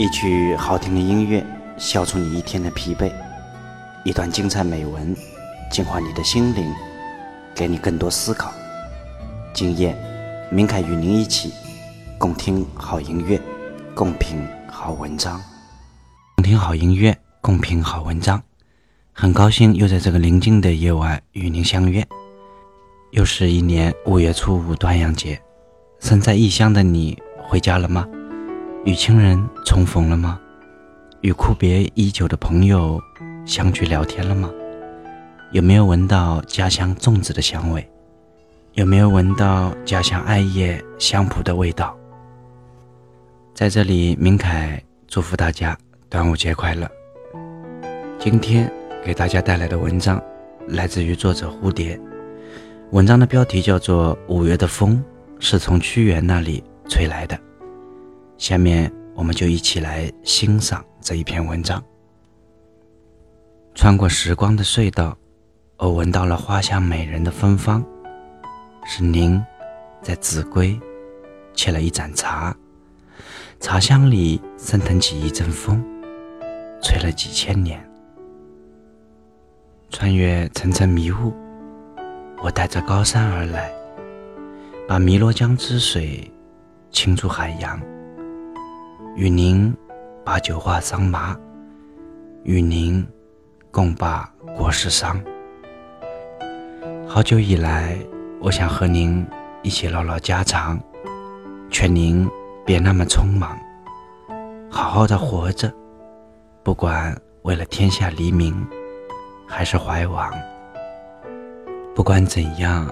一曲好听的音乐，消除你一天的疲惫；一段精彩美文，净化你的心灵，给你更多思考。今夜，明凯与您一起共听好音乐，共品好文章。共听好音乐，共品好文章。很高兴又在这个宁静的夜晚与您相约。又是一年五月初五端阳节，身在异乡的你回家了吗？与亲人重逢了吗？与阔别已久的朋友相聚聊天了吗？有没有闻到家乡粽子的香味？有没有闻到家乡艾叶香蒲的味道？在这里，明凯祝福大家端午节快乐。今天给大家带来的文章来自于作者蝴蝶，文章的标题叫做《五月的风是从屈原那里吹来的》。下面我们就一起来欣赏这一篇文章。穿过时光的隧道，我闻到了花香美人的芬芳，是您在秭归沏了一盏茶，茶香里升腾起一阵风，吹了几千年。穿越层层迷雾，我带着高山而来，把汨罗江之水倾注海洋。与您把酒话桑麻，与您共把国事商。好久以来，我想和您一起唠唠家常，劝您别那么匆忙，好好的活着。不管为了天下黎民，还是怀王，不管怎样，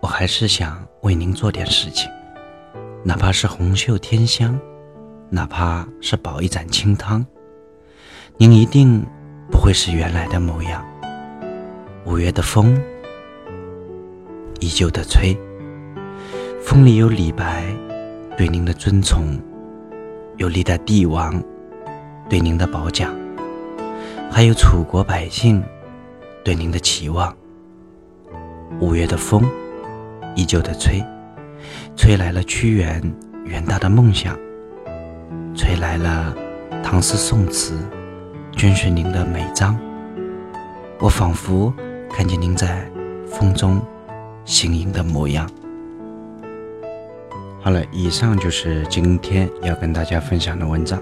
我还是想为您做点事情，哪怕是红袖添香。哪怕是煲一盏清汤，您一定不会是原来的模样。五月的风依旧的吹，风里有李白对您的尊崇，有历代帝王对您的褒奖，还有楚国百姓对您的期望。五月的风依旧的吹，吹来了屈原远大的梦想。吹来了唐诗宋词，镌选您的美章。我仿佛看见您在风中行吟的模样。好了，以上就是今天要跟大家分享的文章。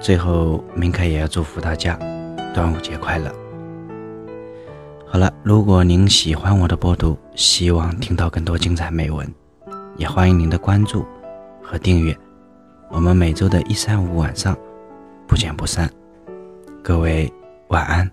最后，明凯也要祝福大家端午节快乐。好了，如果您喜欢我的播读，希望听到更多精彩美文，也欢迎您的关注和订阅。我们每周的一三五晚上不见不散，各位晚安。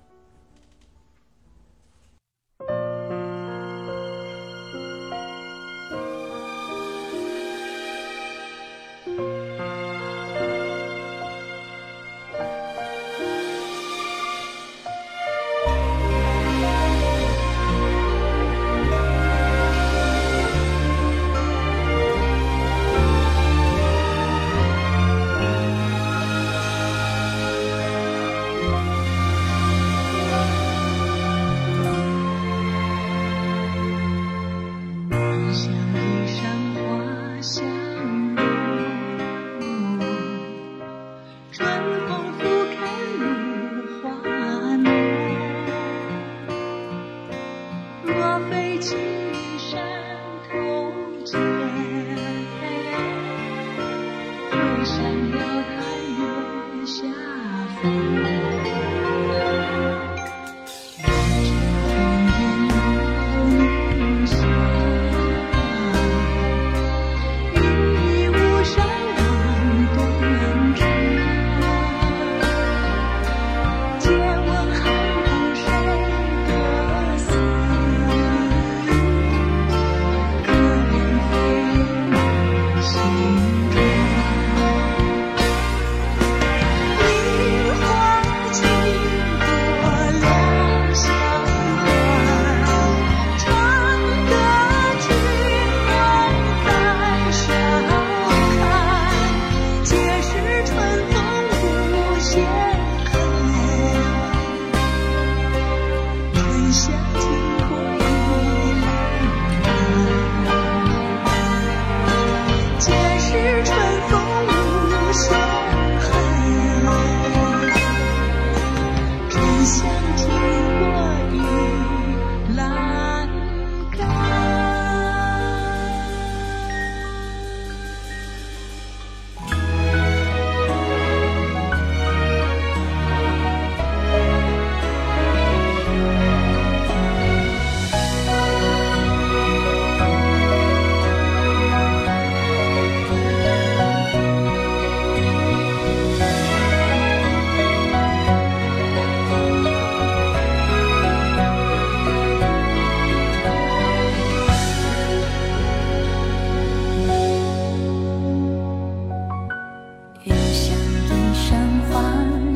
见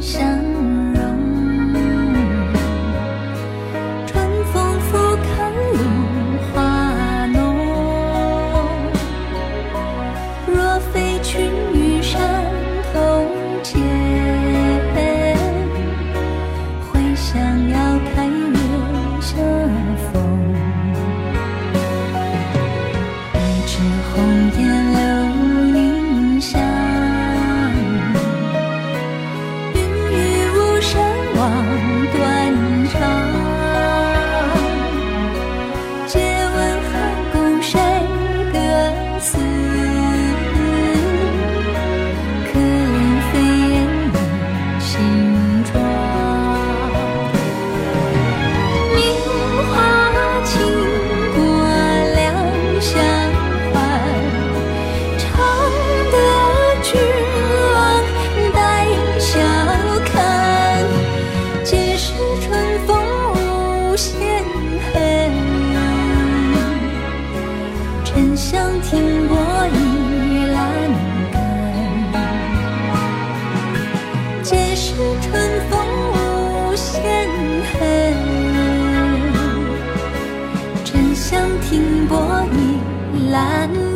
想蓝。